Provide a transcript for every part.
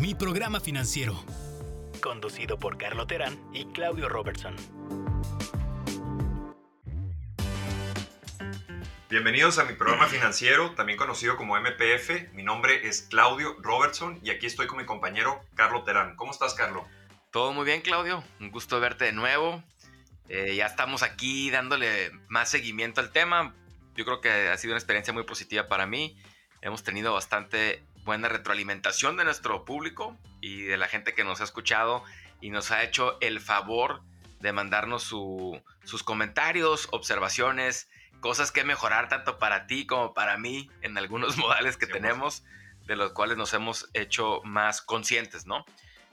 Mi programa financiero. Conducido por Carlo Terán y Claudio Robertson. Bienvenidos a mi programa financiero, también conocido como MPF. Mi nombre es Claudio Robertson y aquí estoy con mi compañero Carlo Terán. ¿Cómo estás, Carlo? Todo muy bien, Claudio. Un gusto verte de nuevo. Eh, ya estamos aquí dándole más seguimiento al tema. Yo creo que ha sido una experiencia muy positiva para mí. Hemos tenido bastante buena retroalimentación de nuestro público y de la gente que nos ha escuchado y nos ha hecho el favor de mandarnos sus comentarios, observaciones, cosas que mejorar tanto para ti como para mí en algunos modales que tenemos, de los cuales nos hemos hecho más conscientes, ¿no?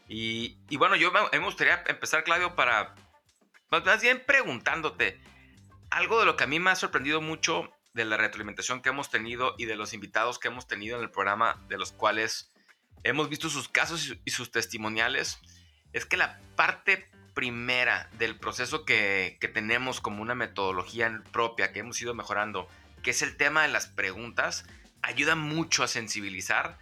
Y, bueno, yo me, gustaría empezar, Claudio, para más bien preguntándote algo de lo que a mí me ha sorprendido mucho de la retroalimentación que hemos tenido y de los invitados que hemos tenido en el programa, de los cuales hemos visto sus casos y sus testimoniales, es que la parte primera del proceso que, tenemos como una metodología propia que hemos ido mejorando, que es el tema de las preguntas, ayuda mucho a sensibilizar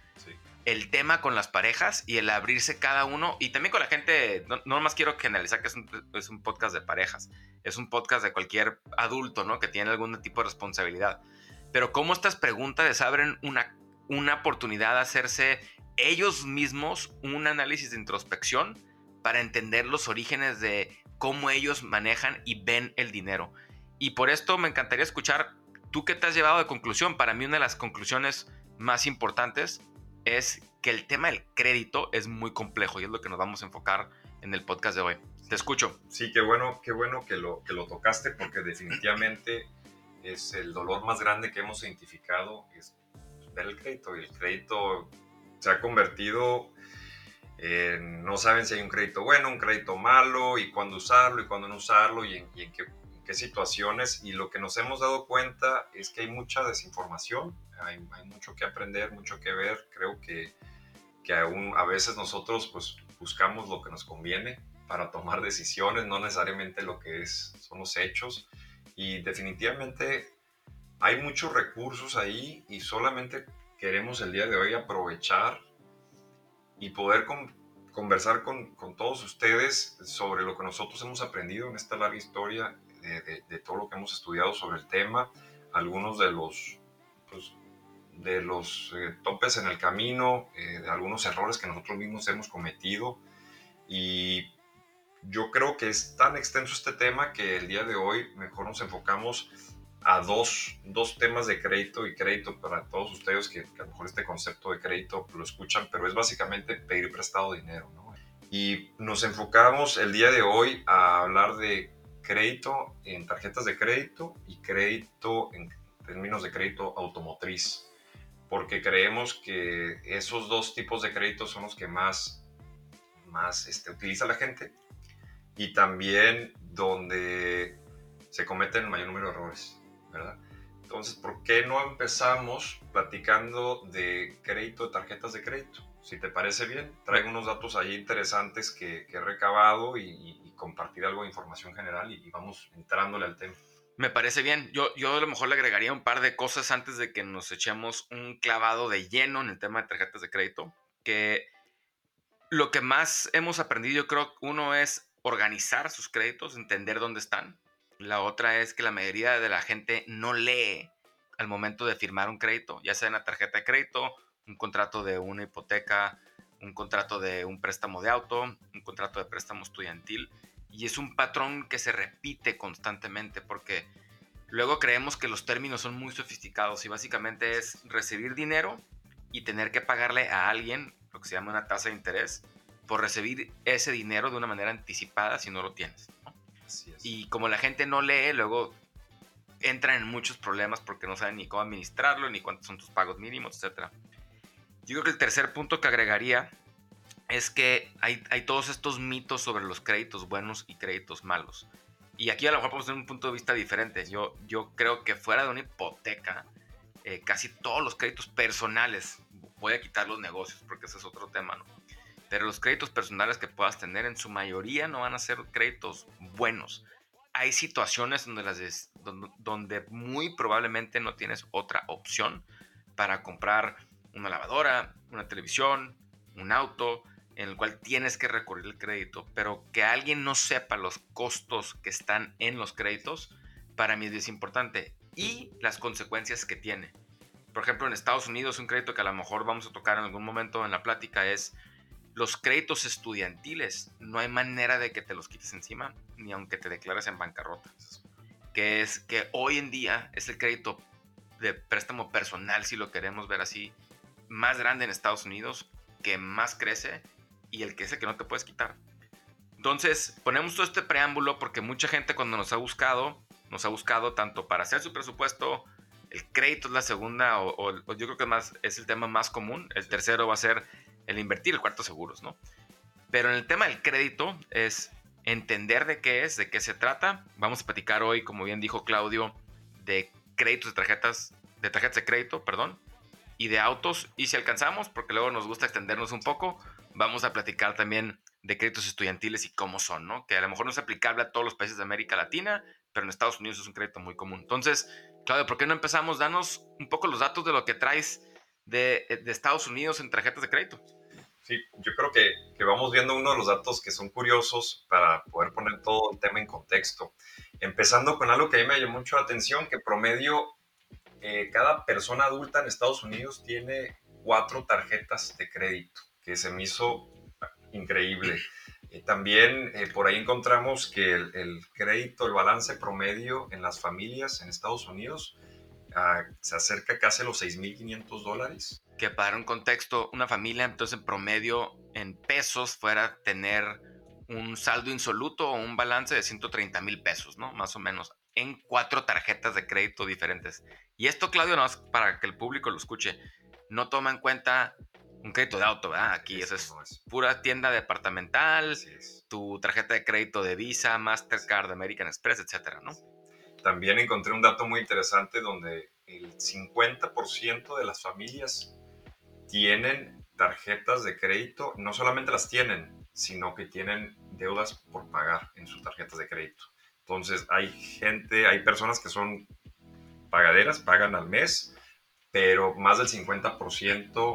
el tema con las parejas y el abrirse cada uno y también con la gente, no, no más quiero generalizar que es un, es un, podcast de parejas, es un podcast de cualquier adulto, ¿no? Que tiene algún tipo de responsabilidad. Pero cómo estas preguntas les abren una, una oportunidad de hacerse ellos mismos un análisis de introspección para entender los orígenes de cómo ellos manejan y ven el dinero. Y por esto me encantaría escuchar, tú qué te has llevado de conclusión. Para mí una de las conclusiones más importantes es que el tema del crédito es muy complejo y es lo que nos vamos a enfocar en el podcast de hoy. Te escucho. Sí, qué bueno, qué bueno que lo, que lo tocaste porque definitivamente es el dolor más grande que hemos identificado, es ver el crédito. Y el crédito se ha convertido eh, no saben si hay un crédito bueno, un crédito malo, y cuándo usarlo, y cuándo no usarlo, y en, qué, situaciones. Y lo que nos hemos dado cuenta es que hay mucha desinformación, hay, mucho que aprender, mucho que ver. Creo que, que aún a veces nosotros pues, buscamos lo que nos conviene para tomar decisiones, no necesariamente lo que es, son los hechos. Y definitivamente hay muchos recursos ahí y solamente queremos el día de hoy aprovechar y poder conversar con, con, todos ustedes sobre lo que nosotros hemos aprendido en esta larga historia de, de, todo lo que hemos estudiado sobre el tema, algunos de los, pues, de los eh, topes en el camino, eh, de algunos errores que nosotros mismos hemos cometido y yo creo que es tan extenso este tema que el día de hoy mejor nos enfocamos a dos, dos, temas de crédito y crédito para todos ustedes que, a lo mejor este concepto de crédito lo escuchan, pero es básicamente pedir prestado dinero. Y nos enfocamos el día de hoy a hablar de crédito en tarjetas de crédito y crédito en términos de crédito automotriz, porque creemos que esos dos tipos de créditos son los que más, más este, utiliza la gente y también donde se cometen el mayor número de errores. Entonces, ¿por qué no empezamos platicando de crédito, de tarjetas de crédito? Si te parece bien, traigo unos datos ahí interesantes que, he recabado y, compartir algo de información general y, vamos entrándole al tema. Me parece bien. Yo, yo a lo mejor le agregaría un par de cosas antes de que nos echemos un clavado de lleno en el tema de tarjetas de crédito. Que lo que más hemos aprendido, yo creo, uno es organizar sus créditos, entender dónde están. La otra es que la mayoría de la gente no lee al momento de firmar un crédito, ya sea en la tarjeta de crédito, un contrato de una hipoteca, un contrato de un préstamo de auto, un contrato de préstamo estudiantil. Y es un patrón que se repite constantemente porque luego creemos que los términos son muy sofisticados y básicamente es recibir dinero y tener que pagarle a alguien lo que se llama una tasa de interés por recibir ese dinero de una manera anticipada si no lo tienes. Y como la gente no lee, luego entran en muchos problemas porque no saben ni cómo administrarlo, ni cuántos son tus pagos mínimos, etc. Yo creo que el tercer punto que agregaría es que hay, todos estos mitos sobre los créditos buenos y créditos malos. Y aquí a lo mejor podemos tener un punto de vista diferente. Yo, yo creo que fuera de una hipoteca, eh, casi todos los créditos personales, voy a quitar los negocios porque ese es otro tema, ¿no? pero los créditos personales que puedas tener en su mayoría no van a ser créditos buenos. Hay situaciones donde, las donde muy probablemente no tienes otra opción para comprar una lavadora, una televisión, un auto, en el cual tienes que recurrir al crédito, pero que alguien no sepa los costos que están en los créditos, para mí es importante. Y las consecuencias que tiene. Por ejemplo, en Estados Unidos, un crédito que a lo mejor vamos a tocar en algún momento en la plática es los créditos estudiantiles. No hay manera de que te los quites encima, ni aunque te declares en bancarrota. Que es que hoy en día es el crédito de préstamo personal, si lo queremos ver así, más grande en Estados Unidos, que más crece y el que es el que no te puedes quitar. Entonces, ponemos todo este preámbulo porque mucha gente cuando nos ha buscado, nos ha buscado tanto para hacer su presupuesto, el crédito es la segunda, o, yo creo que más es el tema más común. El tercero va a ser el invertir, el cuarto seguros, ¿no? Pero en el tema del crédito es entender de qué es, de qué se trata. Vamos a platicar hoy, como bien dijo Claudio, de créditos de tarjetas, de tarjetas de crédito, perdón, y de autos. Y si alcanzamos, porque luego nos gusta extendernos un poco, vamos a platicar también de créditos estudiantiles y cómo son, ¿no? Que a lo mejor no es aplicable a todos los países de América Latina, pero en Estados Unidos es un crédito muy común. Entonces, Claudio, ¿por qué no empezamos? Danos un poco los datos de lo que traes de, Estados Unidos en tarjetas de crédito. Sí, yo creo que, que, vamos viendo uno de los datos que son curiosos para poder poner todo el tema en contexto. Empezando con algo que a mí me llamó mucho la atención, que promedio eh, cada persona adulta en Estados Unidos tiene cuatro tarjetas de crédito, que se me hizo increíble. Eh, también eh, por ahí encontramos que el, crédito, el balance promedio en las familias en Estados Unidos ah, se acerca casi a los 6.500 dólares. Que para un contexto, una familia entonces en promedio en pesos fuera tener un saldo insoluto o un balance de 130 mil pesos, ¿no? Más o menos, en cuatro tarjetas de crédito diferentes. Y esto, Claudio, no para que el público lo escuche, no toma en cuenta un crédito de auto, ¿verdad? Aquí eso es, pura tienda departamental, tu tarjeta de crédito de Visa, Mastercard, American Express, etcétera, ¿no? También encontré un dato muy interesante donde el 50% de las familias tienen tarjetas de crédito, no solamente las tienen, sino que tienen deudas por pagar en sus tarjetas de crédito. Entonces hay gente, hay personas que son pagaderas, pagan al mes, pero más del 50%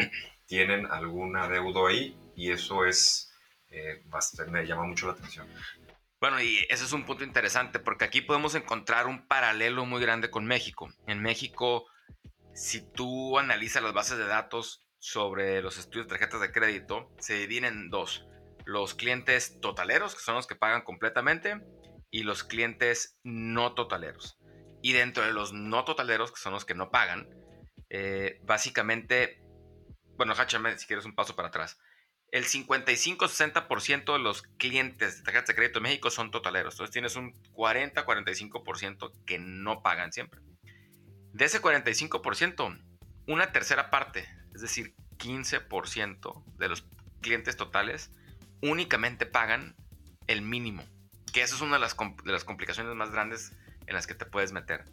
tienen alguna deuda ahí y eso es, eh, me llama mucho la atención. Bueno, y ese es un punto interesante porque aquí podemos encontrar un paralelo muy grande con México. En México, si tú analizas las bases de datos sobre los estudios de tarjetas de crédito, se dividen en dos. Los clientes totaleros, que son los que pagan completamente, y los clientes no totaleros. Y dentro de los no totaleros, que son los que no pagan, eh, básicamente bueno, háchame si quieres un paso para atrás. El 55-60% de los clientes de tarjetas de crédito en México son totaleros. Entonces tienes un 40-45% que no pagan siempre. De ese 45%, una tercera parte, es decir, 15% de los clientes totales únicamente pagan el mínimo. Que eso es una de las, de las complicaciones más grandes en las que te puedes meter.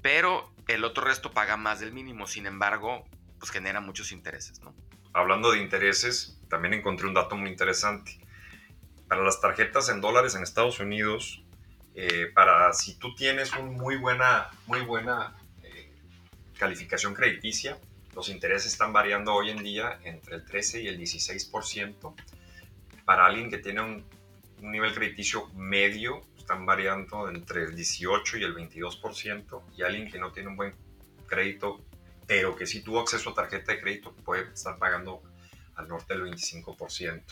Pero el otro resto paga más del mínimo. Sin embargo, pues genera muchos intereses, ¿no? Hablando de intereses, también encontré un dato muy interesante. Para las tarjetas en dólares en Estados Unidos, eh, para si tú tienes una muy buena, muy buena eh, calificación crediticia, los intereses están variando hoy en día entre el 13 y el 16%. Para alguien que tiene un, un nivel crediticio medio, están variando entre el 18 y el 22%. Y alguien que no tiene un buen crédito pero que si tuvo acceso a tarjeta de crédito puede estar pagando al norte del 25%.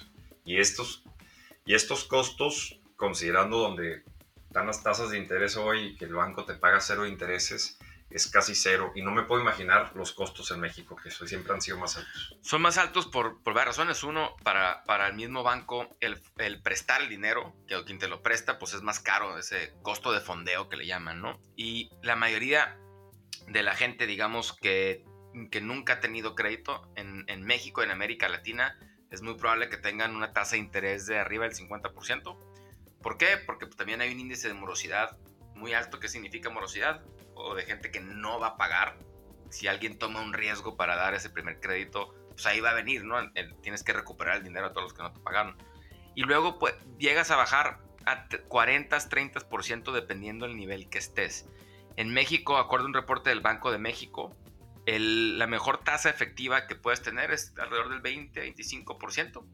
Y estos, y estos costos, considerando donde están las tasas de interés hoy, que el banco te paga cero intereses, es casi cero. Y no me puedo imaginar los costos en México, que siempre han sido más altos. Son más altos por, por varias razones. Uno, para, para el mismo banco, el, el, prestar el dinero, que quien te lo presta, pues es más caro, ese costo de fondeo que le llaman, ¿no? Y la mayoría de la gente, digamos, que, que nunca ha tenido crédito en, en, México, en América Latina, es muy probable que tengan una tasa de interés de arriba del 50%. ¿Por qué? Porque también hay un índice de morosidad muy alto. ¿Qué significa morosidad? O de gente que no va a pagar. Si alguien toma un riesgo para dar ese primer crédito, pues ahí va a venir, ¿no? Tienes que recuperar el dinero a todos los que no te pagaron. Y luego pues, llegas a bajar a 40, 30% dependiendo del nivel que estés. En México, acuerdo a un reporte del Banco de México, la mejor tasa efectiva que puedes tener es alrededor del 20-25%.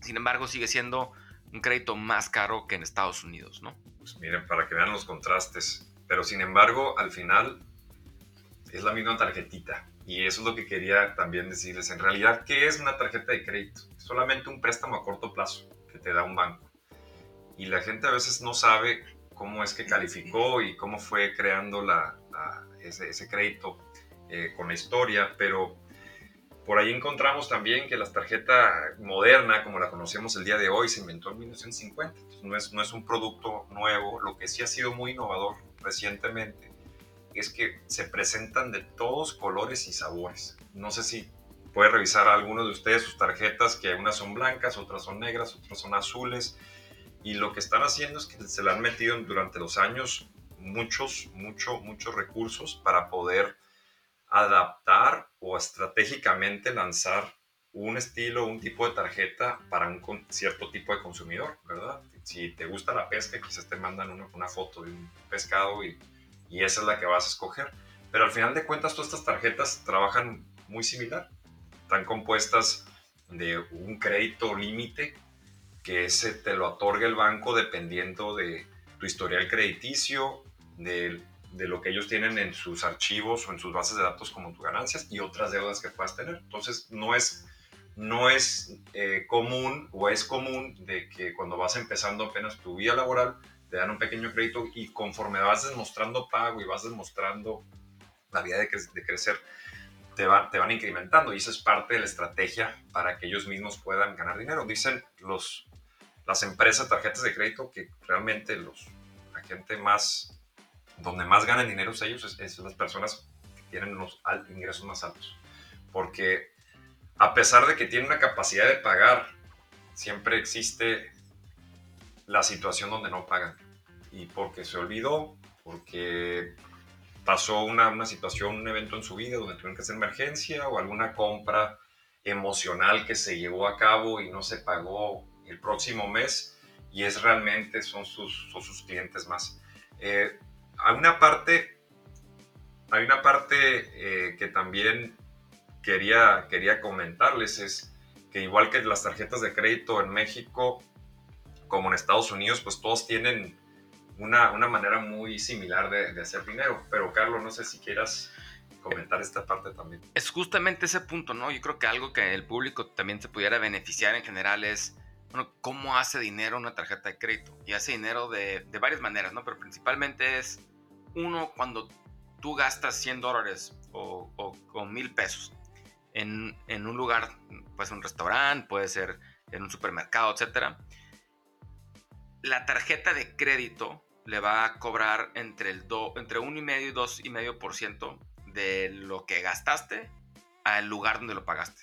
Sin embargo, sigue siendo un crédito más caro que en Estados Unidos, ¿no? Pues miren, para que vean los contrastes. Pero sin embargo, al final es la misma tarjetita. Y eso es lo que quería también decirles. En realidad, ¿qué es una tarjeta de crédito? solamente un préstamo a corto plazo que te da un banco. Y la gente a veces no sabe cómo es que calificó y cómo fue creando la, ese, crédito eh, con la historia, pero por ahí encontramos también que la tarjeta moderna, como la conocemos el día de hoy, se inventó en 1950. no, es, no es un producto nuevo. Lo que sí ha sido muy innovador recientemente es que se presentan de todos colores y sabores. No sé si puede revisar a algunos de ustedes sus tarjetas, que unas son blancas, otras son negras, otras son azules. Y lo que están haciendo es que se le han metido durante los años muchos, mucho, muchos recursos para poder adaptar o estratégicamente lanzar un estilo, un tipo de tarjeta para un cierto tipo de consumidor, ¿verdad? Si te gusta la pesca, quizás te mandan una, una foto de un pescado y, y, esa es la que vas a escoger. Pero al final de cuentas, todas estas tarjetas trabajan muy similar. Están compuestas de un crédito límite que ese te lo otorga el banco dependiendo de tu historial crediticio, de, de, lo que ellos tienen en sus archivos o en sus bases de datos como tus ganancias y otras deudas que puedas tener. Entonces, no es, no es eh, común o es común de que cuando vas empezando apenas tu vida laboral, te dan un pequeño crédito y conforme vas demostrando pago y vas demostrando la vida de, de crecer, te, va, te, van incrementando y eso es parte de la estrategia para que ellos mismos puedan ganar dinero. Dicen los, las empresas tarjetas de crédito que realmente los, la gente más, donde más ganan dinero es ellos, es, las personas que tienen los ingresos más altos. Porque a pesar de que tienen una capacidad de pagar, siempre existe la situación donde no pagan. Y porque se olvidó, porque pasó una, una, situación, un evento en su vida donde tuvieron que hacer emergencia o alguna compra emocional que se llevó a cabo y no se pagó el próximo mes y es realmente, son sus, son sus clientes más. Eh, hay una parte, hay una parte eh, que también quería, quería comentarles, es que igual que las tarjetas de crédito en México, como en Estados Unidos, pues todos tienen una, una manera muy similar de, de, hacer dinero. Pero Carlos, no sé si quieras comentar esta parte también. Es justamente ese punto, ¿no? Yo creo que algo que el público también se pudiera beneficiar en general es bueno, cómo hace dinero una tarjeta de crédito. Y hace dinero de, de varias maneras, ¿no? Pero principalmente es, uno, cuando tú gastas 100 dólares o, o, mil pesos en, en, un lugar, puede ser un restaurante, puede ser en un supermercado, etc. La tarjeta de crédito le va a cobrar entre, el do, entre 1,5 y 2,5% de lo que gastaste al lugar donde lo pagaste.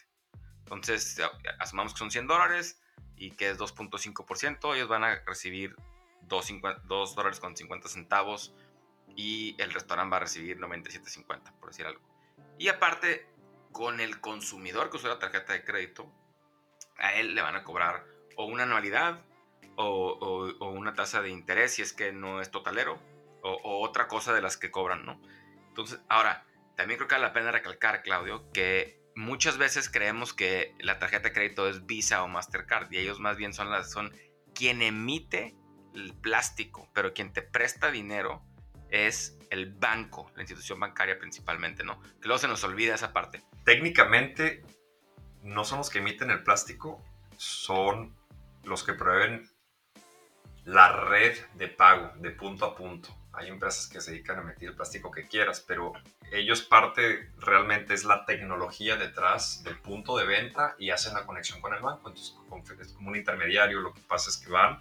Entonces, asumamos que son 100 dólares, y que es 2.5%, ellos van a recibir 2, dólares con 50 centavos y el restaurante va a recibir 97.50, por decir algo. Y aparte, con el consumidor que usa la tarjeta de crédito, a él le van a cobrar o una anualidad o, o, una tasa de interés si es que no es totalero o, o, otra cosa de las que cobran, ¿no? Entonces, ahora, también creo que vale la pena recalcar, Claudio, que muchas veces creemos que la tarjeta de crédito es Visa o Mastercard y ellos más bien son, las, son quien emite el plástico, pero quien te presta dinero es el banco, la institución bancaria principalmente, ¿no? Que luego se nos olvida esa parte. Técnicamente no son los que emiten el plástico, son los que proveen la red de pago de punto a punto. Hay empresas que se dedican a meter el plástico que quieras, pero ellos parte realmente es la tecnología detrás del punto de venta y hacen la conexión con el banco. Entonces, es como un intermediario. Lo que pasa es que van,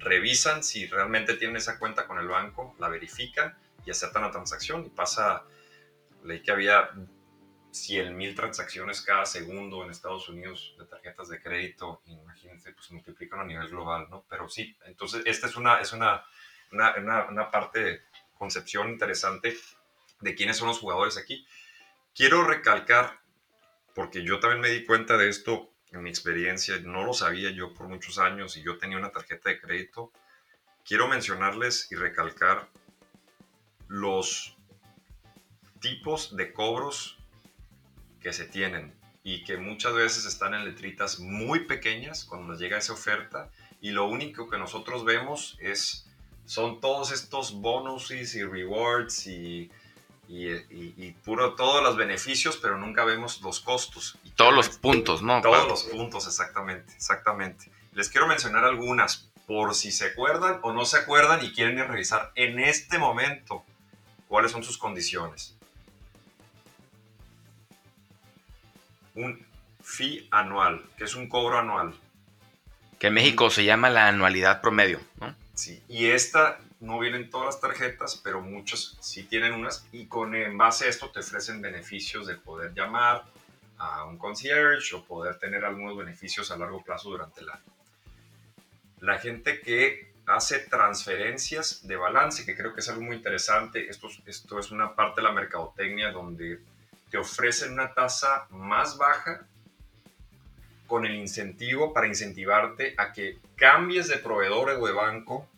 revisan si realmente tienen esa cuenta con el banco, la verifican y aceptan la transacción. Y pasa, leí que había 100 mil transacciones cada segundo en Estados Unidos de tarjetas de crédito. Imagínense, pues multiplican a nivel global, ¿no? Pero sí, entonces esta es una, es una, una, una, una parte, concepción interesante de quiénes son los jugadores aquí. Quiero recalcar, porque yo también me di cuenta de esto en mi experiencia, no lo sabía yo por muchos años y yo tenía una tarjeta de crédito. Quiero mencionarles y recalcar los tipos de cobros que se tienen y que muchas veces están en letritas muy pequeñas cuando nos llega esa oferta y lo único que nosotros vemos es son todos estos bonuses y rewards y, y, puro todos los beneficios, pero nunca vemos los costos. Y todos los puntos, ¿no? Todos los puntos, exactamente, exactamente. Les quiero mencionar algunas por si se acuerdan o no se acuerdan y quieren revisar en este momento cuáles son sus condiciones. Un fee anual, que es un cobro anual. Que en México se llama la anualidad promedio, ¿no? Sí, y esta no viene en todas las tarjetas, pero muchos sí tienen unas y con en base a esto te ofrecen beneficios de poder llamar a un concierge o poder tener algunos beneficios a largo plazo durante el año. La gente que hace transferencias de balance, que creo que es algo muy interesante, esto, esto es una parte de la mercadotecnia donde te ofrecen una tasa más baja con el incentivo para incentivarte a que cambies de proveedor o de banco.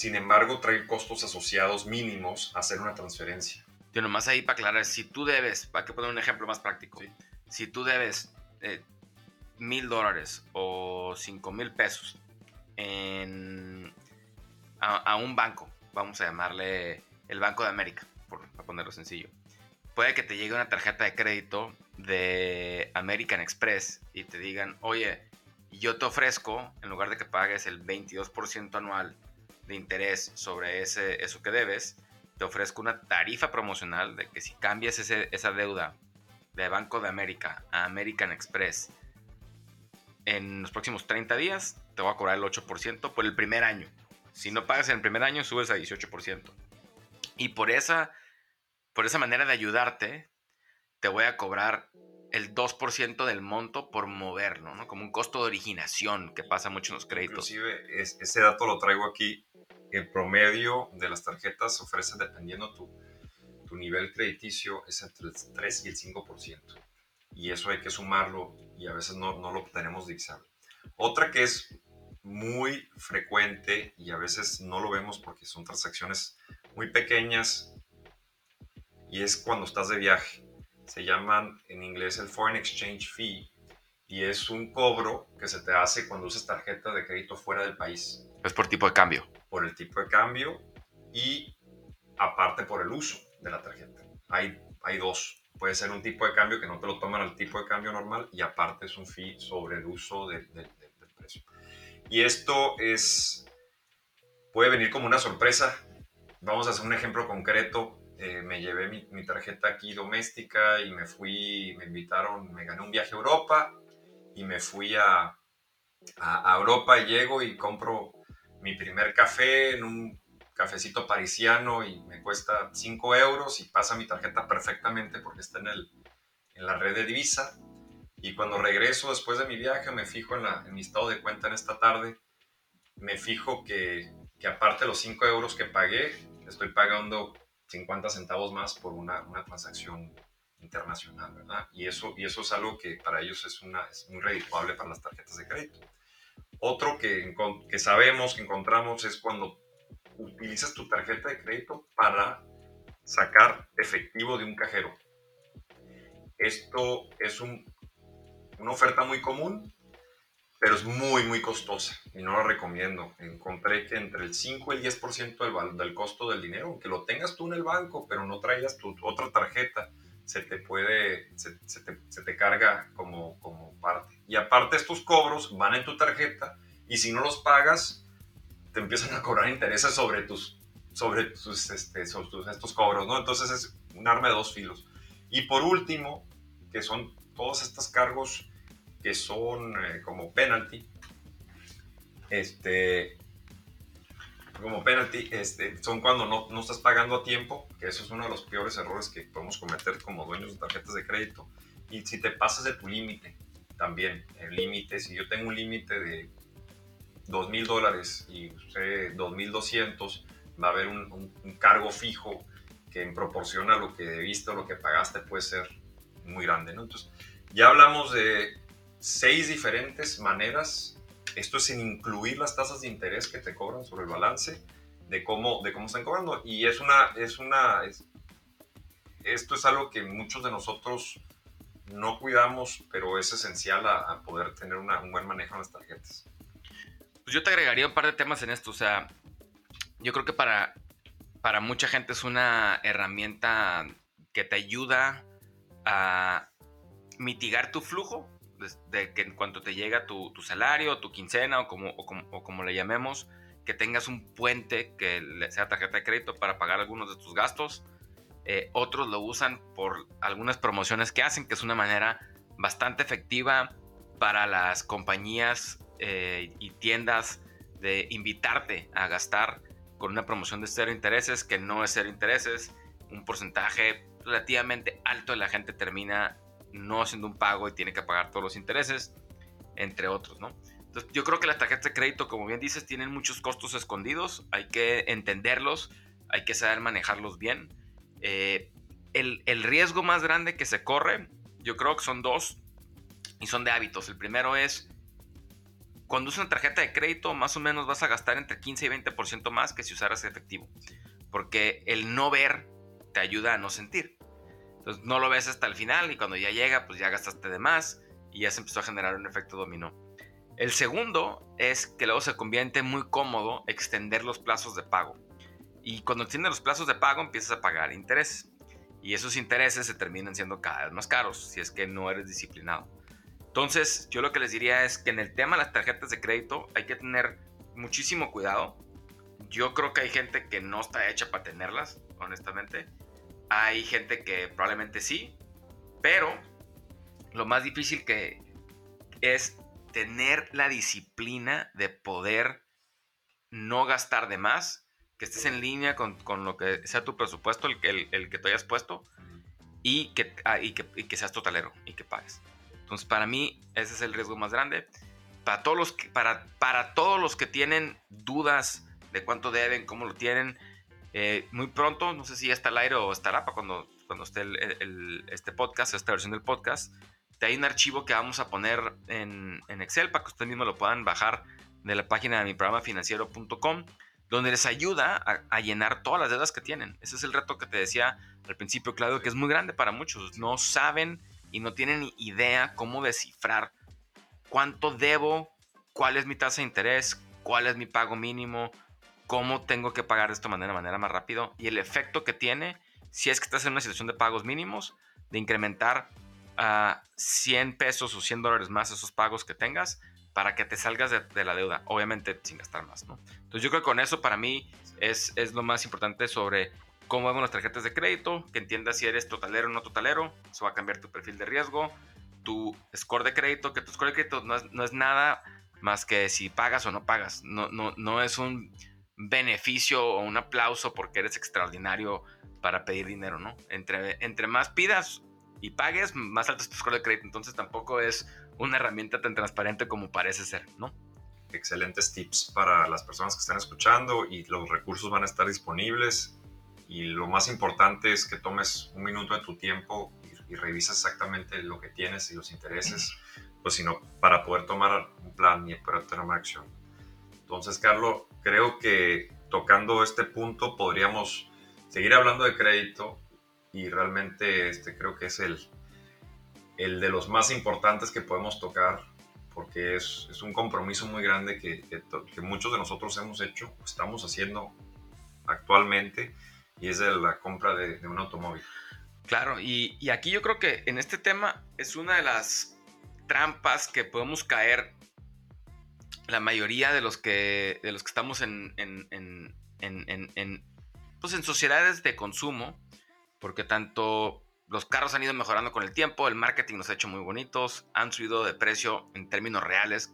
Sin embargo, trae costos asociados mínimos a hacer una transferencia. Yo nomás ahí para aclarar, si tú debes, para que poner un ejemplo más práctico, si tú debes eh, mil dólares o cinco mil pesos en, a, un banco, vamos a llamarle el Banco de América, por, para ponerlo sencillo, puede que te llegue una tarjeta de crédito de American Express y te digan, oye, yo te ofrezco, en lugar de que pagues el 22% anual de interés sobre ese, eso que debes, te ofrezco una tarifa promocional de que si cambias esa deuda de Banco de América a American Express en los próximos 30 días, te voy a cobrar el 8% por el primer año. Si no pagas en el primer año, subes a 18%. Y por esa, por esa manera de ayudarte, te voy a cobrar el 2% del monto por moverlo, ¿no? Como un costo de originación que pasa mucho en los créditos. Inclusive, ese dato lo traigo aquí. El promedio de las tarjetas ofrece, dependiendo tu, tu nivel crediticio, es entre el 3 y el 5%. Y eso hay que sumarlo y a veces no, no lo tenemos divisable. Otra que es muy frecuente y a veces no lo vemos porque son transacciones muy pequeñas y es cuando estás de viaje se llaman en inglés el Foreign Exchange Fee y es un cobro que se te hace cuando usas tarjeta de crédito fuera del país. Es por tipo de cambio. Por el tipo de cambio y aparte por el uso de la tarjeta. Hay, hay dos. Puede ser un tipo de cambio que no te lo toman al tipo de cambio normal y aparte es un fee sobre el uso del, del precio. Y esto es, puede venir como una sorpresa. Vamos a hacer un ejemplo concreto eh, me llevé mi, tarjeta aquí doméstica y me fui, me invitaron, me gané un viaje a Europa y me fui a, a, Europa y llego y compro mi primer café en un cafecito parisiano y me cuesta 5 euros y pasa mi tarjeta perfectamente porque está en, el, en la red de divisa. Y cuando regreso después de mi viaje me fijo en, la, en mi estado de cuenta en esta tarde, me fijo que, que aparte de los 5 euros que pagué, estoy pagando 50 centavos más por una, una transacción internacional, ¿verdad? Y eso, y eso es algo que para ellos es, una, es muy redituable para las tarjetas de crédito. Otro que, que sabemos, que encontramos, es cuando utilizas tu tarjeta de crédito para sacar efectivo de un cajero. Esto es un, una oferta muy común pero es muy, muy costosa y no la recomiendo. Encontré que entre el 5 y el 10% del, del costo del dinero, aunque lo tengas tú en el banco, pero no traigas tu otra tarjeta, se te puede, se, te, se te, carga como, como parte. Y aparte estos cobros van en tu tarjeta y si no los pagas, te empiezan a cobrar intereses sobre tus, sobre tus, este, sobre estos cobros, ¿no? Entonces es un arma de dos filos. Y por último, que son todos estos cargos que son eh, como penalty, este, como penalty, este, son cuando no, no, estás pagando a tiempo, que eso es uno de los peores errores que podemos cometer como dueños de tarjetas de crédito. Y si te pasas de tu límite, también, el límite, si yo tengo un límite de 2 mil dólares y usé 2.200, va a haber un, un, cargo fijo que en proporción a lo que debiste o lo que pagaste puede ser muy grande. ¿no? Entonces, ya hablamos de seis diferentes maneras. Esto es sin incluir las tasas de interés que te cobran sobre el balance, de cómo, de cómo están cobrando. Y es una, es una, esto es algo que muchos de nosotros no cuidamos, pero es esencial a, poder tener un buen manejo en las tarjetas. Pues yo te agregaría un par de temas en esto. O sea, yo creo que para, para mucha gente es una herramienta que te ayuda a mitigar tu flujo de, que en cuanto te llega tu, salario, tu quincena o como, o como, le llamemos, que tengas un puente que sea tarjeta de crédito para pagar algunos de tus gastos. Eh, otros lo usan por algunas promociones que hacen, que es una manera bastante efectiva para las compañías eh, y tiendas de invitarte a gastar con una promoción de cero intereses, que no es cero intereses, un porcentaje relativamente alto de la gente termina no haciendo un pago y tiene que pagar todos los intereses, entre otros. Entonces, yo creo que las tarjetas de crédito, como bien dices, tienen muchos costos escondidos, hay que entenderlos, hay que saber manejarlos bien. Eh, el, el, riesgo más grande que se corre, yo creo que son dos, y son de hábitos. El primero es, cuando usas una tarjeta de crédito, más o menos vas a gastar entre 15 y 20% más que si usaras efectivo, porque el no ver te ayuda a no sentir. Entonces no lo ves hasta el final y cuando ya llega, pues ya gastaste de más y ya se empezó a generar un efecto dominó. El segundo es que luego se convierte muy cómodo extender los plazos de pago. Y cuando extiendes los plazos de pago empiezas a pagar intereses. Y esos intereses se terminan siendo cada vez más caros si es que no eres disciplinado. Entonces yo lo que les diría es que en el tema de las tarjetas de crédito hay que tener muchísimo cuidado. Yo creo que hay gente que no está hecha para tenerlas, honestamente. Hay gente que probablemente sí, pero lo más difícil que es tener la disciplina de poder no gastar de más, que estés en línea con, lo que sea tu presupuesto, el, el, el que te hayas puesto, y que, ah, y, que, y que, seas totalero y que pagues. Entonces, para mí, ese es el riesgo más grande. Para todos los que, para, para todos los que tienen dudas de cuánto deben, cómo lo tienen, eh, muy pronto, no sé si ya está al aire o estará para cuando, cuando esté este podcast, esta versión del podcast, te hay un archivo que vamos a poner en, Excel para que ustedes mismos lo puedan bajar de la página de mi programa financiero.com, donde les ayuda a, a, llenar todas las deudas que tienen. Ese es el reto que te decía al principio, Claudio, que es muy grande para muchos. No saben y no tienen idea cómo descifrar cuánto debo, cuál es mi tasa de interés, cuál es mi pago mínimo, cómo tengo que pagar de esta manera, manera más rápido y el efecto que tiene si es que estás en una situación de pagos mínimos, de incrementar a 100 pesos o 100 dólares más esos pagos que tengas para que te salgas de, la deuda, obviamente sin gastar más, ¿no? Entonces yo creo que con eso para mí es, es lo más importante sobre cómo vemos las tarjetas de crédito, que entiendas si eres totalero o no totalero, eso va a cambiar tu perfil de riesgo, tu score de crédito, que tu score de crédito no es, no es nada más que si pagas o no pagas, no, no, no es un beneficio o un aplauso porque eres extraordinario para pedir dinero, ¿no? Entre, entre más pidas y pagues, más alto es tu score de crédito. Entonces tampoco es una herramienta tan transparente como parece ser, ¿no? Excelentes tips para las personas que están escuchando y los recursos van a estar disponibles. Y lo más importante es que tomes un minuto de tu tiempo y, y exactamente lo que tienes y los intereses, pues sino para poder tomar un plan y para tomar acción. Entonces, Carlos, creo que tocando este punto podríamos seguir hablando de crédito y realmente este creo que es el, el de los más importantes que podemos tocar porque es, es un compromiso muy grande que, que, muchos de nosotros hemos hecho, estamos haciendo actualmente y es de la compra de, de un automóvil. Claro, y, y, aquí yo creo que en este tema es una de las trampas que podemos caer la mayoría de los que, de los que estamos en, en, en, en, pues en sociedades de consumo, porque tanto los carros han ido mejorando con el tiempo, el marketing nos ha hecho muy bonitos, han subido de precio en términos reales.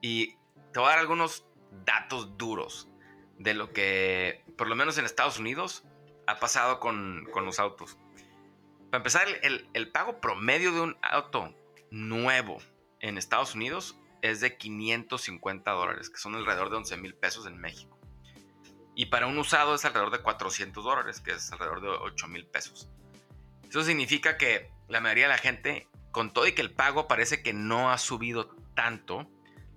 Y te voy a dar algunos datos duros de lo que, por lo menos en Estados Unidos, ha pasado con, con los autos. Para empezar, el, el, pago promedio de un auto nuevo en Estados Unidos es de 550 dólares, que son alrededor de 11 mil pesos en México. Y para un usado es alrededor de 400 dólares, que es alrededor de 8 mil pesos. Eso significa que la mayoría de la gente, con todo y que el pago parece que no ha subido tanto,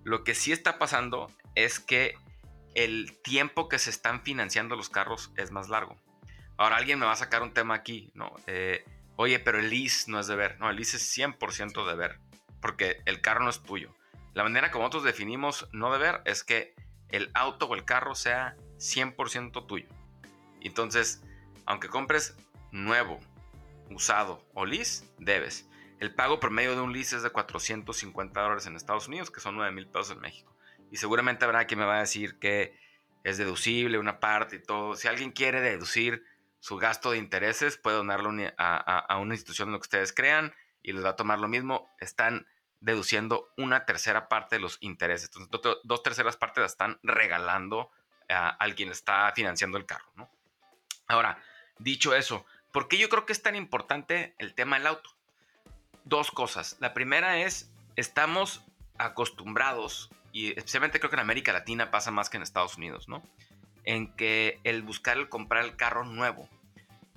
lo que sí está pasando es que el tiempo que se están financiando los carros es más largo. Ahora alguien me va a sacar un tema aquí, ¿no? Eh, oye, pero el lease no es deber. No, el lease es 100% deber, porque el carro no es tuyo. La manera como nosotros definimos no deber es que el auto o el carro sea 100% tuyo. Entonces, aunque compres nuevo, usado o lease, debes. El pago promedio de un lease es de 450 dólares en Estados Unidos, que son 9 mil pesos en México. Y seguramente habrá quien me va a decir que es deducible una parte y todo. Si alguien quiere deducir su gasto de intereses, puede donarlo a, una institución en lo que ustedes crean y les va a tomar lo mismo. Están deduciendo una tercera parte de los intereses. Entonces, dos terceras partes la están regalando a alguien está financiando el carro, ¿no? Ahora, dicho eso, ¿por qué yo creo que es tan importante el tema del auto? Dos cosas. La primera es, estamos acostumbrados, y especialmente creo que en América Latina pasa más que en Estados Unidos, ¿no? En que el buscar el comprar el carro nuevo.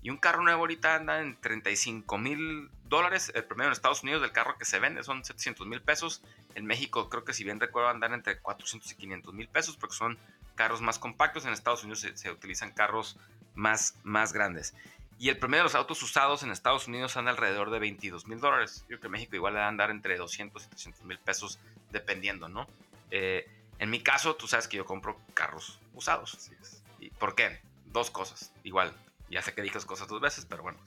Y un carro nuevo ahorita anda en 35 mil dólares. El promedio en Estados Unidos del carro que se vende son 700 mil pesos. En México creo que si bien recuerdo andar entre 400 y 500 mil pesos porque son carros más compactos. En Estados Unidos se, utilizan carros más, más grandes. Y el promedio de los autos usados en Estados Unidos anda alrededor de 22 mil dólares. Yo creo que México igual va a andar entre 200 y 300 mil pesos dependiendo, ¿no? Eh, en mi caso, tú sabes que yo compro carros usados. ¿Y por qué? Dos cosas. Igual, ya sé que dije cosas dos veces, pero bueno.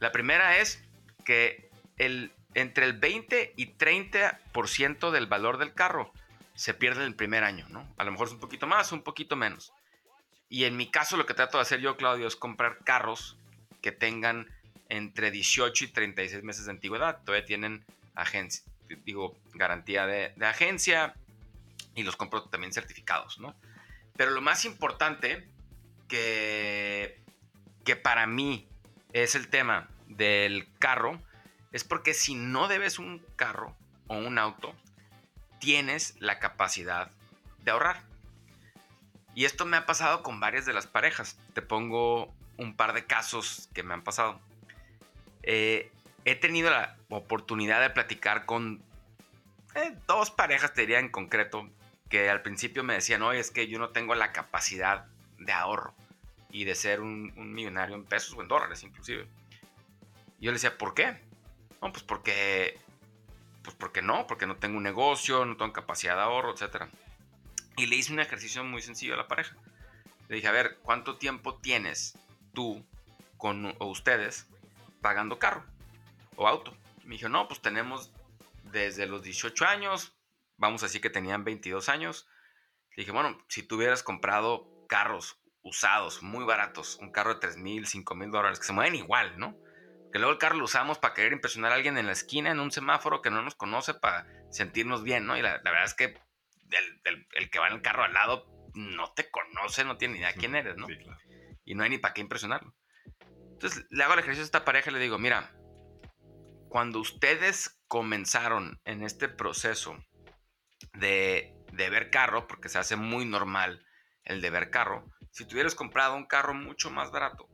La primera es que el, entre el 20 y 30% del valor del carro se pierde en el primer año, ¿no? A lo mejor es un poquito más, un poquito menos. Y en mi caso lo que trato de hacer yo, Claudio, es comprar carros que tengan entre 18 y 36 meses de antigüedad. Todavía tienen agencia, digo, garantía de, de agencia y los compro también certificados, ¿no? Pero lo más importante que, que para mí es el tema del carro es porque si no debes un carro o un auto, tienes la capacidad de ahorrar. Y esto me ha pasado con varias de las parejas. Te pongo un par de casos que me han pasado. Eh, he tenido la oportunidad de platicar con eh, dos parejas, te diría en concreto, que al principio me decían, oye, es que yo no tengo la capacidad de ahorro y de ser un, un millonario en pesos o en dólares inclusive. Y yo le decía, ¿por qué? No, pues porque pues porque no, porque no tengo un negocio, no tengo capacidad de ahorro, etc. Y le hice un ejercicio muy sencillo a la pareja. Le dije, a ver, ¿cuánto tiempo tienes tú con, o ustedes pagando carro o auto? me dijo, no, pues tenemos desde los 18 años, vamos a decir que tenían 22 años. Le dije, bueno, si tú hubieras comprado carros usados, muy baratos, un carro de 3 mil, 5 mil dólares, que se mueven igual, ¿no? Que luego el carro lo usamos para querer impresionar a alguien en la esquina, en un semáforo que no nos conoce, para sentirnos bien, ¿no? Y la, verdad es que el, que va en el carro al lado no te conoce, no tiene ni idea quién eres, ¿no? Y no hay ni para qué impresionarlo. Entonces le hago el ejercicio a esta pareja y le digo, mira, cuando ustedes comenzaron en este proceso de, de ver carro, porque se hace muy normal el de ver carro, si tuvieras comprado un carro mucho más barato,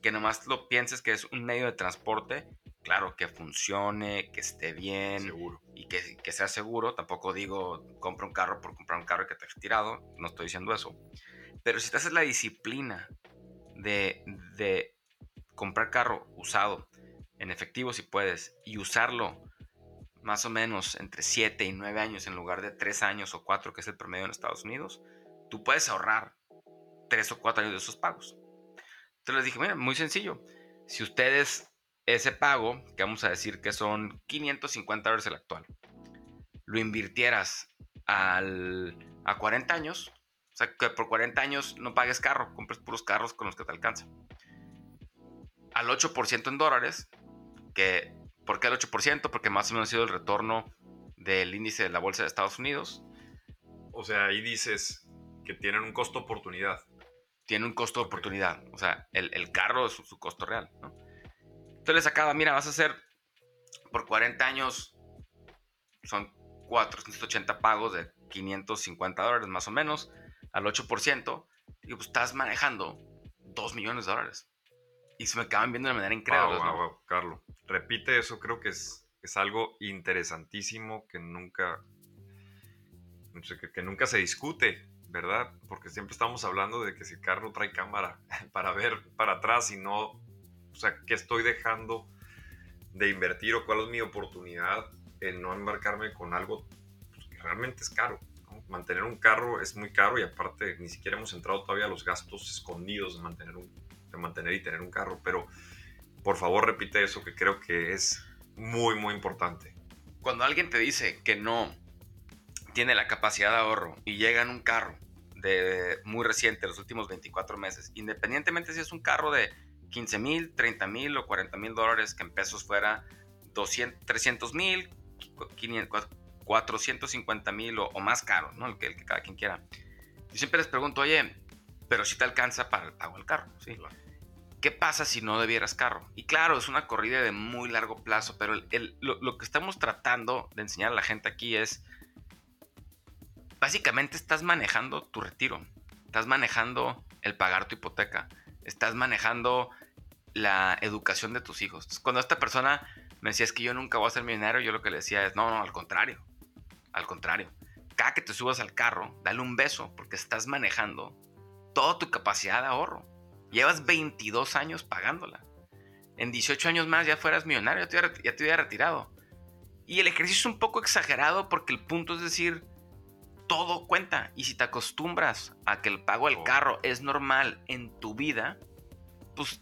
que nomás lo pienses que es un medio de transporte, claro, que funcione, que esté bien seguro. y que, sea seguro. Tampoco digo compra un carro por comprar un carro que te has tirado, no estoy diciendo eso. Pero si te haces la disciplina de, de comprar carro usado en efectivo si puedes y usarlo más o menos entre 7 y 9 años en lugar de 3 años o 4 que es el promedio en Estados Unidos, tú puedes ahorrar 3 o 4 años de esos pagos. Entonces les dije, mira, muy sencillo. Si ustedes ese pago, que vamos a decir que son 550 dólares el actual, lo invirtieras al, a 40 años, o sea, que por 40 años no pagues carro, compres puros carros con los que te alcanza. Al 8% en dólares, que, ¿por qué el 8%? Porque más o menos ha sido el retorno del índice de la bolsa de Estados Unidos. O sea, ahí dices que tienen un costo oportunidad tiene un costo de oportunidad. O sea, el, carro es su, costo real, ¿no? Entonces le sacaba, mira, vas a hacer por 40 años, son 480 pagos de 550 dólares más o menos, al 8%, y pues estás manejando 2 millones de dólares. Y se me acaban viendo de manera increíble. Wow, wow, Carlos, repite eso, creo que es, es algo interesantísimo que nunca, que nunca se discute ¿verdad? Porque siempre estamos hablando de que si el carro trae cámara para ver para atrás y no, o sea, ¿qué estoy dejando de invertir o cuál es mi oportunidad en no embarcarme con algo pues, que realmente es caro? Mantener un carro es muy caro y aparte ni siquiera hemos entrado todavía a los gastos escondidos de mantener, un, de mantener y tener un carro, pero por favor repite eso que creo que es muy, muy importante. Cuando alguien te dice que no tiene la capacidad de ahorro y llega en un carro de muy reciente, los últimos 24 meses, independientemente si es un carro de 15 mil, 30 mil o 40 mil dólares, que en pesos fuera 200, 300 mil, 450 mil o, más caro, ¿no? El que, el que cada quien quiera. Yo siempre les pregunto, oye, pero si te alcanza para el pago del carro, ¿sí? ¿Qué pasa si no debieras carro? Y claro, es una corrida de muy largo plazo, pero lo, lo, que estamos tratando de enseñar a la gente aquí es básicamente estás manejando tu retiro, estás manejando el pagar tu hipoteca, estás manejando la educación de tus hijos. cuando esta persona me decía es que yo nunca voy a ser millonario, yo lo que le decía es, no, no, al contrario, al contrario. Cada que te subas al carro, dale un beso porque estás manejando toda tu capacidad de ahorro. Llevas 22 años pagándola. En 18 años más ya fueras millonario, ya te, ya te hubiera retirado. Y el ejercicio es un poco exagerado porque el punto es decir, todo cuenta. Y si te acostumbras a que el pago del oh. carro es normal en tu vida, pues,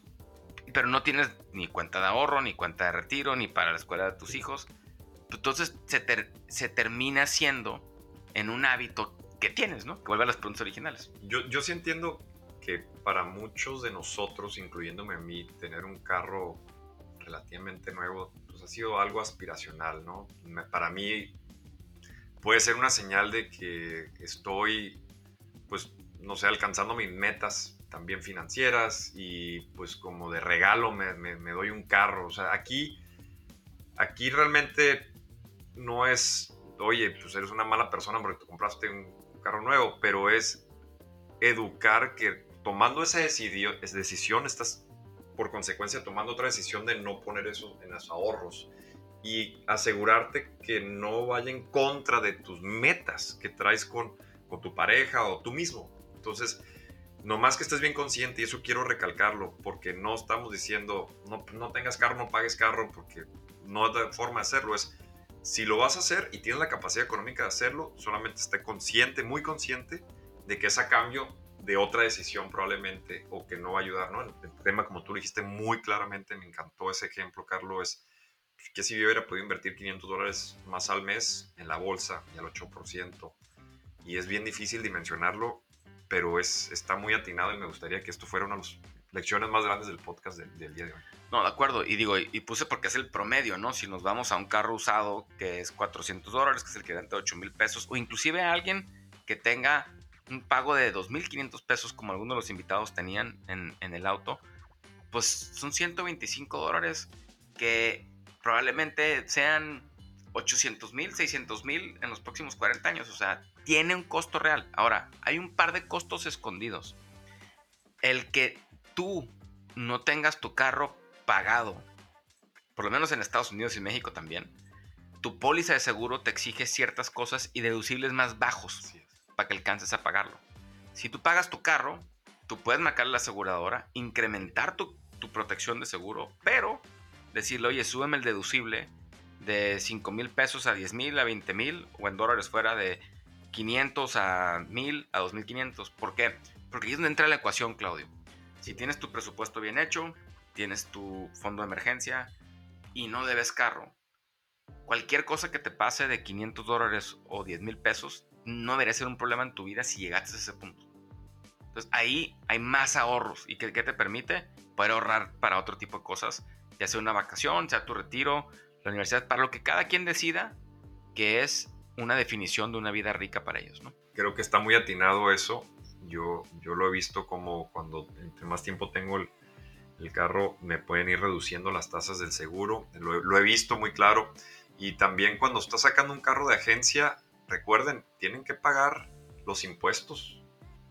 pero no tienes ni cuenta de ahorro, ni cuenta de retiro, ni para la escuela de tus hijos, pues entonces se, se termina siendo en un hábito que tienes, ¿no? Que vuelve a las preguntas originales. Yo, yo sí entiendo que para muchos de nosotros, incluyéndome a mí, tener un carro relativamente nuevo, pues ha sido algo aspiracional, ¿no? Para mí, puede ser una señal de que estoy, pues, no sé, alcanzando mis metas también financieras y pues como de regalo me, doy un carro. O sea, aquí, aquí realmente no es, oye, pues eres una mala persona porque te compraste un carro nuevo, pero es educar que tomando esa decisión estás por consecuencia tomando otra decisión de no poner eso en los ahorros y asegurarte que no vaya en contra de tus metas que traes con, con tu pareja o tú mismo. Entonces, nomás que estés bien consciente, y eso quiero recalcarlo, porque no estamos diciendo no, no tengas carro, no pagues carro, porque no hay forma de hacerlo. Es si lo vas a hacer y tienes la capacidad económica de hacerlo, solamente esté consciente, muy consciente, de que es a cambio de otra decisión probablemente o que no va a ayudar. El, tema, como tú dijiste muy claramente, me encantó ese ejemplo, Carlos, es que si yo hubiera podido invertir 500 dólares más al mes en la bolsa y al 8%. Y es bien difícil dimensionarlo, pero es, está muy atinado y me gustaría que esto fuera una de las lecciones más grandes del podcast del, día de hoy. No, de acuerdo. Y digo, y puse porque es el promedio, ¿no? Si nos vamos a un carro usado que es 400 dólares, que es el da de 8 mil pesos, o inclusive a alguien que tenga un pago de 2.500 pesos, como algunos de los invitados tenían en, en el auto, pues son 125 dólares que probablemente sean 800 mil, 600 mil en los próximos 40 años. O sea, tiene un costo real. Ahora, hay un par de costos escondidos. El que tú no tengas tu carro pagado, por lo menos en Estados Unidos y México también, tu póliza de seguro te exige ciertas cosas y deducibles más bajos para que alcances a pagarlo. Si tú pagas tu carro, tú puedes marcarle a la aseguradora, incrementar tu, tu protección de seguro, pero decirle, oye, súbeme el deducible de 5 mil pesos a 10 mil, a 20 mil, o en dólares fuera de 500 a 1000, a 2500. ¿Por qué? Porque ahí es donde entra la ecuación, Claudio. Si tienes tu presupuesto bien hecho, tienes tu fondo de emergencia y no debes carro, cualquier cosa que te pase de 500 dólares o 10 mil pesos no debería ser un problema en tu vida si llegaste a ese punto. Entonces ahí hay más ahorros y que, que te permite poder ahorrar para otro tipo de cosas ya sea una vacación, sea tu retiro, la universidad, para lo que cada quien decida que es una definición de una vida rica para ellos, ¿no? Creo que está muy atinado eso. Yo, yo lo he visto como cuando entre más tiempo tengo el, carro, me pueden ir reduciendo las tasas del seguro. Lo, lo, he visto muy claro. Y también cuando estás sacando un carro de agencia, recuerden, tienen que pagar los impuestos.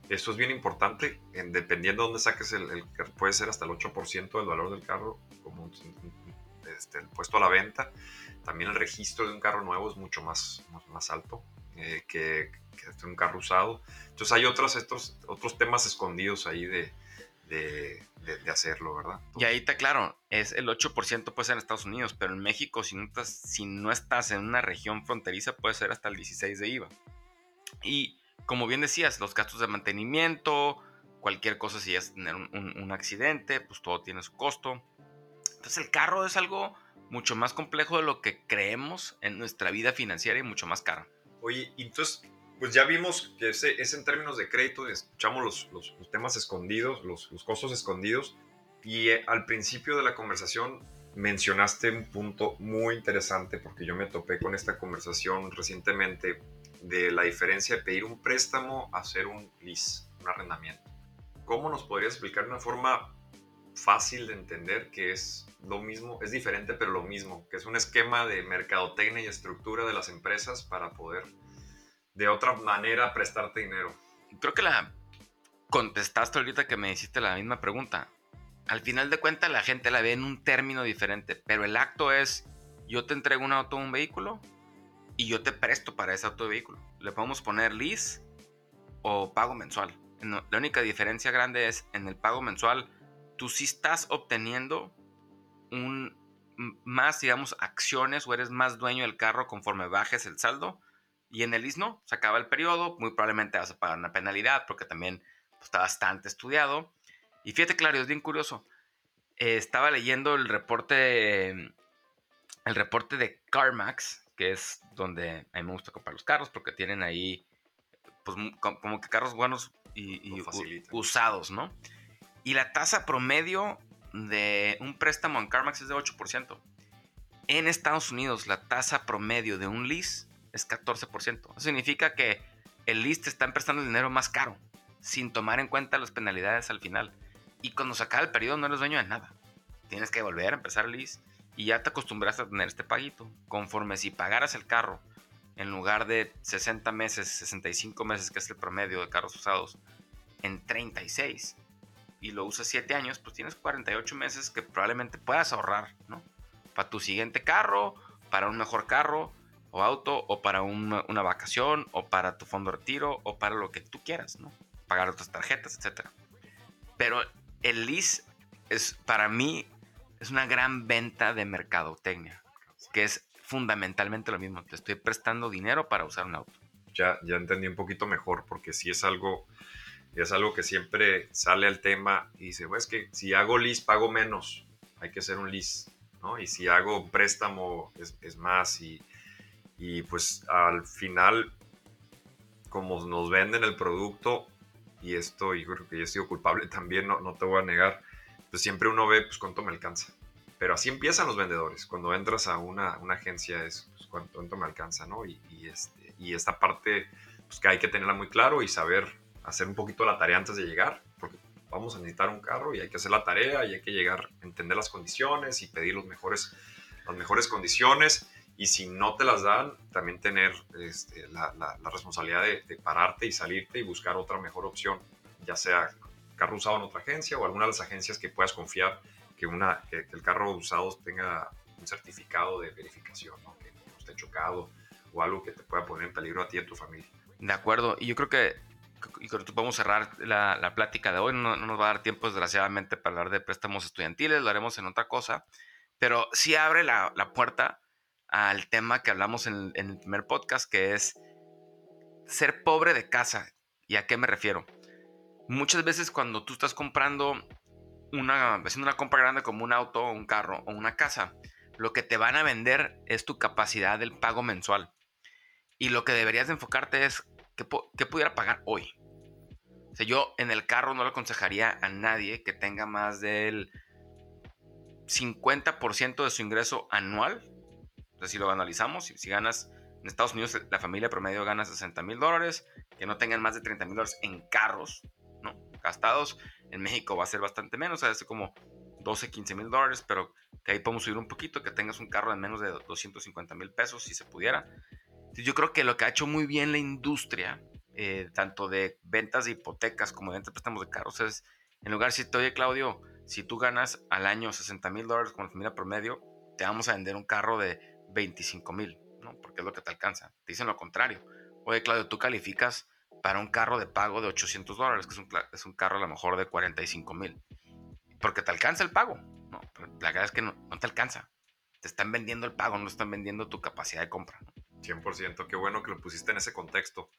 Eso es bien importante. En, dependiendo de dónde saques el, el puede ser hasta el 8% del valor del carro como este, el puesto a la venta. También el registro de un carro nuevo es mucho más, más, alto. eh, que, que un carro usado. Entonces hay otros, estos, otros temas escondidos ahí de, de, de, hacerlo, ¿verdad? Y ahí está claro, es el 8% puede ser en Estados Unidos, pero en México si no, estás, si no estás en una región fronteriza puede ser hasta el 16 de IVA. Y como bien decías, los gastos de mantenimiento, cualquier cosa si es tener un, un, accidente, pues todo tiene su costo. Entonces el carro es algo mucho más complejo de lo que creemos en nuestra vida financiera y mucho más caro. Oye, entonces pues ya vimos que es, es en términos de crédito, escuchamos los, los, temas escondidos, los, los, costos escondidos, y eh, al principio de la conversación mencionaste un punto muy interesante porque yo me topé con esta conversación recientemente de la diferencia de pedir un préstamo a hacer un lease, un arrendamiento. ¿Cómo nos podrías explicar de una forma fácil de entender que es lo mismo, es diferente pero lo mismo, que es un esquema de mercadotecnia y estructura de las empresas para poder de otra manera prestarte dinero. Creo que la contestaste ahorita que me hiciste la misma pregunta. Al final de cuentas la gente la ve en un término diferente, pero el acto es yo te entrego un auto o un vehículo y yo te presto para ese auto o vehículo. Le podemos poner lease o pago mensual. La única diferencia grande es en el pago mensual tú sí estás obteniendo un más, digamos, acciones o eres más dueño del carro conforme bajes el saldo y en el IS no, se acaba el periodo, muy probablemente vas a pagar una penalidad porque también pues, está bastante estudiado. Y fíjate, claro, es bien curioso. Eh, estaba leyendo el reporte, el reporte de CarMax, que es donde a mí me gusta comprar los carros porque tienen ahí, pues como que carros buenos y, y usados, ¿no? Y la tasa promedio de un préstamo en CarMax es de 8%. En Estados Unidos, la tasa promedio de un lease es 14%. Eso significa que el lease te está prestando el dinero más caro, sin tomar en cuenta las penalidades al final. Y cuando se acaba el periodo no eres dueño de nada. Tienes que volver a empezar el lease y ya te acostumbraste a tener este paguito. Conforme si pagaras el carro en lugar de 60 meses, 65 meses, que es el promedio de carros usados, en 36 y lo usas 7 años, pues tienes 48 meses que probablemente puedas ahorrar, ¿no? Para tu siguiente carro, para un mejor carro, o auto o para una, vacación o para tu fondo de retiro o para lo que tú quieras, ¿no? Pagar otras tarjetas, etc. Pero el lease es para mí es una gran venta de mercadotecnia, que es fundamentalmente lo mismo. Te estoy prestando dinero para usar un auto. Ya, ya entendí un poquito mejor porque si es algo es algo que siempre sale al tema y dice, pues que si hago lease pago menos, hay que hacer un lease, ¿no? Y si hago préstamo es, es más y y pues al final, como nos venden el producto, y esto yo creo que yo he sido culpable también, no, no te voy a negar, pues siempre uno ve pues cuánto me alcanza. Pero así empiezan los vendedores. Cuando entras a una, una agencia es pues, cuánto, me alcanza, ¿no? Y, y, este, y esta parte pues que hay que tenerla muy claro y saber hacer un poquito la tarea antes de llegar, porque vamos a necesitar un carro y hay que hacer la tarea y hay que llegar, entender las condiciones y pedir los mejores, las mejores condiciones y si no te las dan, también tener este, la, la, responsabilidad de, pararte y salirte y buscar otra mejor opción, ya sea carro usado en otra agencia o alguna de las agencias que puedas confiar que, una, que, el carro usado tenga un certificado de verificación, que no esté chocado o algo que te pueda poner en peligro a ti y a tu familia. De acuerdo, y yo creo que y con esto podemos cerrar la, la plática de hoy. No, no, nos va a dar tiempo, desgraciadamente, para hablar de préstamos estudiantiles, lo haremos en otra cosa, pero sí abre la, la puerta al tema que hablamos en, el primer podcast, que es ser pobre de casa. ¿Y a qué me refiero? Muchas veces cuando tú estás comprando una, haciendo una compra grande como un auto, un carro o una casa, lo que te van a vender es tu capacidad del pago mensual. Y lo que deberías enfocarte es qué, pudiera pagar hoy. O sea, yo en el carro no le aconsejaría a nadie que tenga más del 50% de su ingreso anual si lo analizamos, si, ganas en Estados Unidos, la familia promedio gana 60 mil dólares, que no tengan más de 30 mil dólares en carros. Gastados. En México va a ser bastante menos, a veces como 12, 15 mil dólares, pero que ahí podemos subir un poquito, que tengas un carro de menos de 250 mil pesos, si se pudiera. yo creo que lo que ha hecho muy bien la industria, eh, tanto de ventas de hipotecas como de ventas de préstamos de carros, es, en lugar de decirte, oye Claudio, si tú ganas al año 60 mil dólares con la familia promedio, te vamos a vender un carro de 25 mil, ¿no? Porque es lo que te alcanza. Te dicen lo contrario. oye Claudio, tú calificas para un carro de pago de 800 dólares, que es un, es un carro a lo mejor de 45 mil, porque te alcanza el pago. No, la verdad es que no, te alcanza. Te están vendiendo el pago, no están vendiendo tu capacidad de compra. 100%, qué bueno que lo pusiste en ese contexto.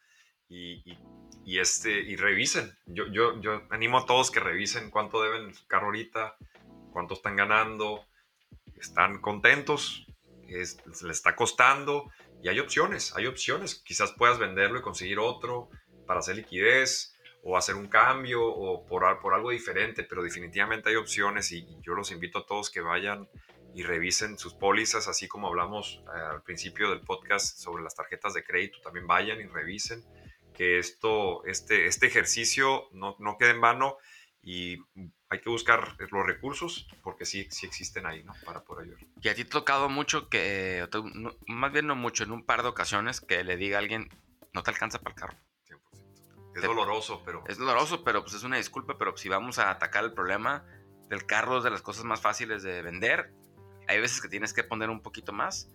Y, y, este, y revisen. Yo, yo, yo animo a todos que revisen cuánto deben su carro ahorita, cuánto están ganando, están contentos, es, les está costando y hay opciones, hay opciones. Quizás puedas venderlo y conseguir otro para hacer liquidez o hacer un cambio o por, por algo diferente, pero definitivamente hay opciones y, yo los invito a todos que vayan y revisen sus pólizas, así como hablamos eh, al principio del podcast sobre las tarjetas de crédito, también vayan y revisen que esto, este, este ejercicio no, no quede en vano y hay que buscar los recursos porque sí, sí existen ahí, ¿no? Para poder ayudar. Y a ti te ha tocado mucho que, más bien no mucho, en un par de ocasiones que le diga a alguien, no te alcanza para el carro. 100%. Es doloroso, pero... Es doloroso, pero pues es una disculpa, pero si vamos a atacar el problema del carro es de las cosas más fáciles de vender. Hay veces que tienes que poner un poquito más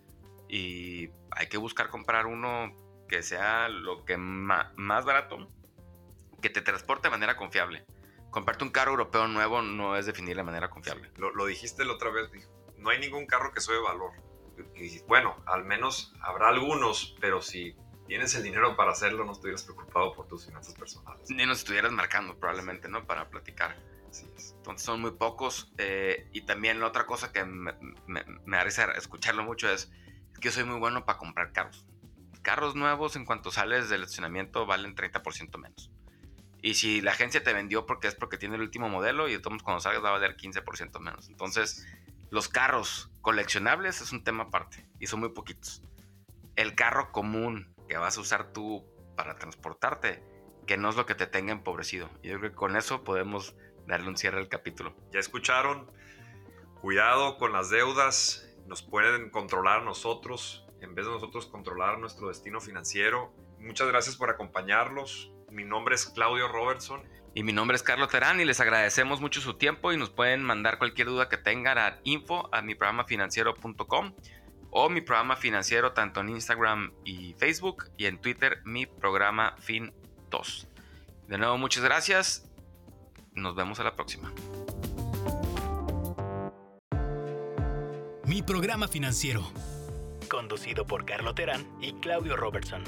y hay que buscar comprar uno que sea lo que más barato, que te transporte de manera confiable comprarte un carro europeo nuevo no es definir de manera confiable. lo, dijiste la otra vez, no hay ningún carro que sube valor. Y bueno, al menos habrá algunos, pero si tienes el dinero para hacerlo, no estuvieras preocupado por tus finanzas personales. Ni nos estuvieras marcando probablemente, ¿no? Para platicar. Así es. Entonces son muy pocos. Eh, y también la otra cosa que me, me, me escucharlo mucho es, que yo soy muy bueno para comprar carros. Carros nuevos en cuanto sales del estacionamiento valen 30% menos. Y si la agencia te vendió porque es porque tiene el último modelo y entonces cuando salgas va a valer 15% menos. Entonces, los carros coleccionables es un tema aparte y son muy poquitos. El carro común que vas a usar tú para transportarte, que no es lo que te tenga empobrecido. Y yo creo que con eso podemos darle un cierre al capítulo. Ya escucharon, cuidado con las deudas, nos pueden controlar nosotros en vez de nosotros controlar nuestro destino financiero. Muchas gracias por acompañarlos. Mi nombre es Claudio Robertson. Y mi nombre es Carlos Terán y les agradecemos mucho su tiempo y nos pueden mandar cualquier duda que tengan a info a mi programa financiero.com o mi programa financiero tanto en Instagram y Facebook y en Twitter mi programa Fin 2. De nuevo, muchas gracias. Nos vemos a la próxima. Mi programa financiero, conducido por Carlos Terán y Claudio Robertson.